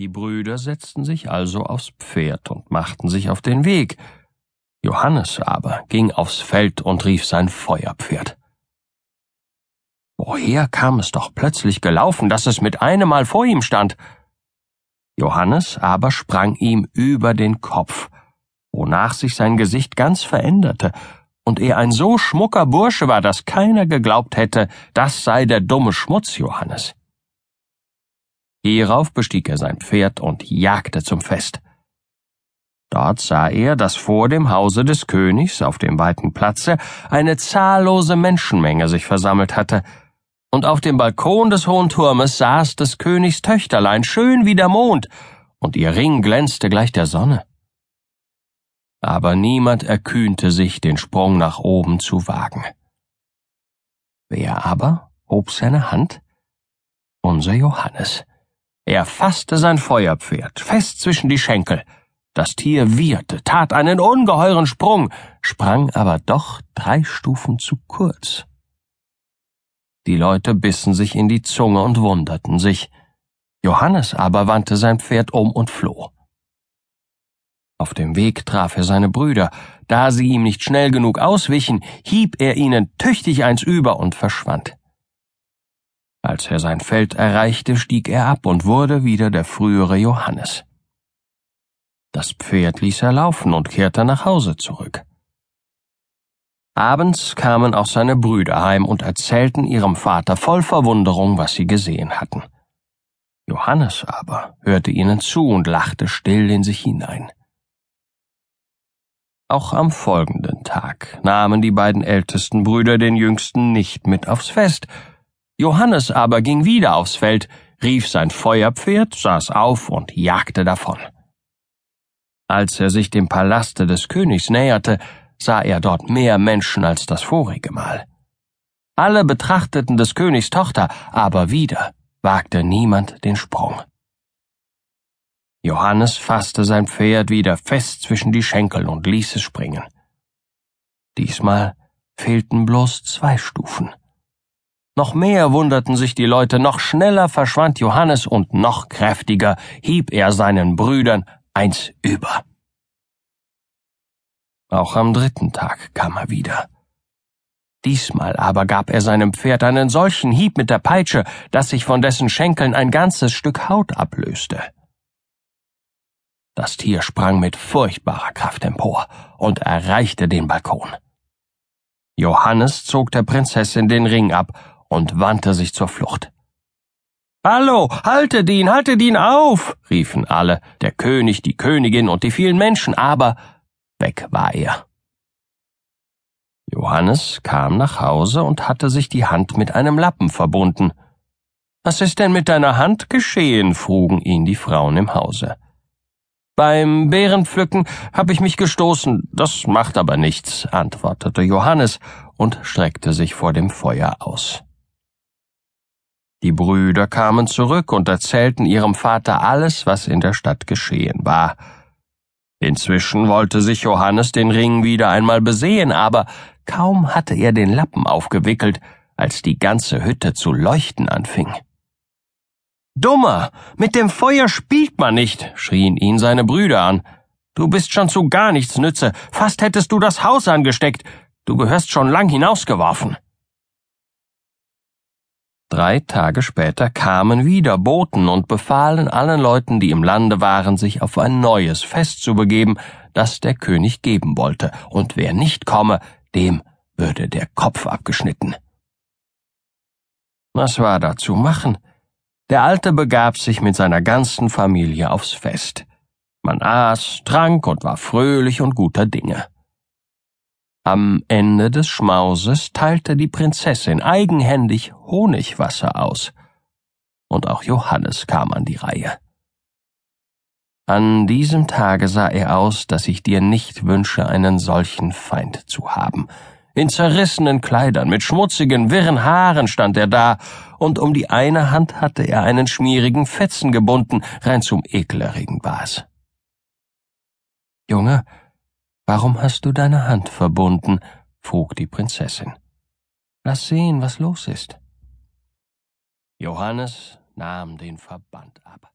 Die Brüder setzten sich also aufs Pferd und machten sich auf den Weg. Johannes aber ging aufs Feld und rief sein Feuerpferd. Woher kam es doch plötzlich gelaufen, dass es mit einem Mal vor ihm stand? Johannes aber sprang ihm über den Kopf, wonach sich sein Gesicht ganz veränderte, und er ein so schmucker Bursche war, dass keiner geglaubt hätte, das sei der dumme Schmutz Johannes. Hierauf bestieg er sein Pferd und jagte zum Fest. Dort sah er, dass vor dem Hause des Königs auf dem weiten Platze eine zahllose Menschenmenge sich versammelt hatte, und auf dem Balkon des hohen Turmes saß des Königs Töchterlein schön wie der Mond, und ihr Ring glänzte gleich der Sonne. Aber niemand erkühnte sich, den Sprung nach oben zu wagen. Wer aber hob seine Hand? Unser Johannes. Er fasste sein Feuerpferd fest zwischen die Schenkel. Das Tier wieherte, tat einen ungeheuren Sprung, sprang aber doch drei Stufen zu kurz. Die Leute bissen sich in die Zunge und wunderten sich. Johannes aber wandte sein Pferd um und floh. Auf dem Weg traf er seine Brüder. Da sie ihm nicht schnell genug auswichen, hieb er ihnen tüchtig eins über und verschwand. Als er sein Feld erreichte, stieg er ab und wurde wieder der frühere Johannes. Das Pferd ließ er laufen und kehrte nach Hause zurück. Abends kamen auch seine Brüder heim und erzählten ihrem Vater voll Verwunderung, was sie gesehen hatten. Johannes aber hörte ihnen zu und lachte still in sich hinein. Auch am folgenden Tag nahmen die beiden ältesten Brüder den jüngsten nicht mit aufs Fest, Johannes aber ging wieder aufs Feld, rief sein Feuerpferd, saß auf und jagte davon. Als er sich dem Palaste des Königs näherte, sah er dort mehr Menschen als das vorige Mal. Alle betrachteten des Königs Tochter, aber wieder wagte niemand den Sprung. Johannes fasste sein Pferd wieder fest zwischen die Schenkel und ließ es springen. Diesmal fehlten bloß zwei Stufen. Noch mehr wunderten sich die Leute, noch schneller verschwand Johannes und noch kräftiger hieb er seinen Brüdern eins über. Auch am dritten Tag kam er wieder. Diesmal aber gab er seinem Pferd einen solchen Hieb mit der Peitsche, dass sich von dessen Schenkeln ein ganzes Stück Haut ablöste. Das Tier sprang mit furchtbarer Kraft empor und erreichte den Balkon. Johannes zog der Prinzessin den Ring ab und wandte sich zur Flucht. Hallo, haltet ihn, haltet ihn auf, riefen alle, der König, die Königin und die vielen Menschen, aber weg war er. Johannes kam nach Hause und hatte sich die Hand mit einem Lappen verbunden. Was ist denn mit deiner Hand geschehen? frugen ihn die Frauen im Hause. Beim Beerenpflücken hab ich mich gestoßen, das macht aber nichts, antwortete Johannes und streckte sich vor dem Feuer aus. Die Brüder kamen zurück und erzählten ihrem Vater alles, was in der Stadt geschehen war. Inzwischen wollte sich Johannes den Ring wieder einmal besehen, aber kaum hatte er den Lappen aufgewickelt, als die ganze Hütte zu leuchten anfing. Dummer, mit dem Feuer spielt man nicht, schrien ihn seine Brüder an. Du bist schon zu gar nichts nütze, fast hättest du das Haus angesteckt, du gehörst schon lang hinausgeworfen. Drei Tage später kamen wieder Boten und befahlen allen Leuten, die im Lande waren, sich auf ein neues Fest zu begeben, das der König geben wollte, und wer nicht komme, dem würde der Kopf abgeschnitten. Was war da zu machen? Der Alte begab sich mit seiner ganzen Familie aufs Fest. Man aß, trank und war fröhlich und guter Dinge. Am Ende des Schmauses teilte die Prinzessin eigenhändig Honigwasser aus. Und auch Johannes kam an die Reihe. An diesem Tage sah er aus, dass ich dir nicht wünsche, einen solchen Feind zu haben. In zerrissenen Kleidern, mit schmutzigen, wirren Haaren stand er da, und um die eine Hand hatte er einen schmierigen Fetzen gebunden, rein zum Ekelerregen war's. Junge, Warum hast du deine Hand verbunden? frug die Prinzessin. Lass sehen, was los ist. Johannes nahm den Verband ab.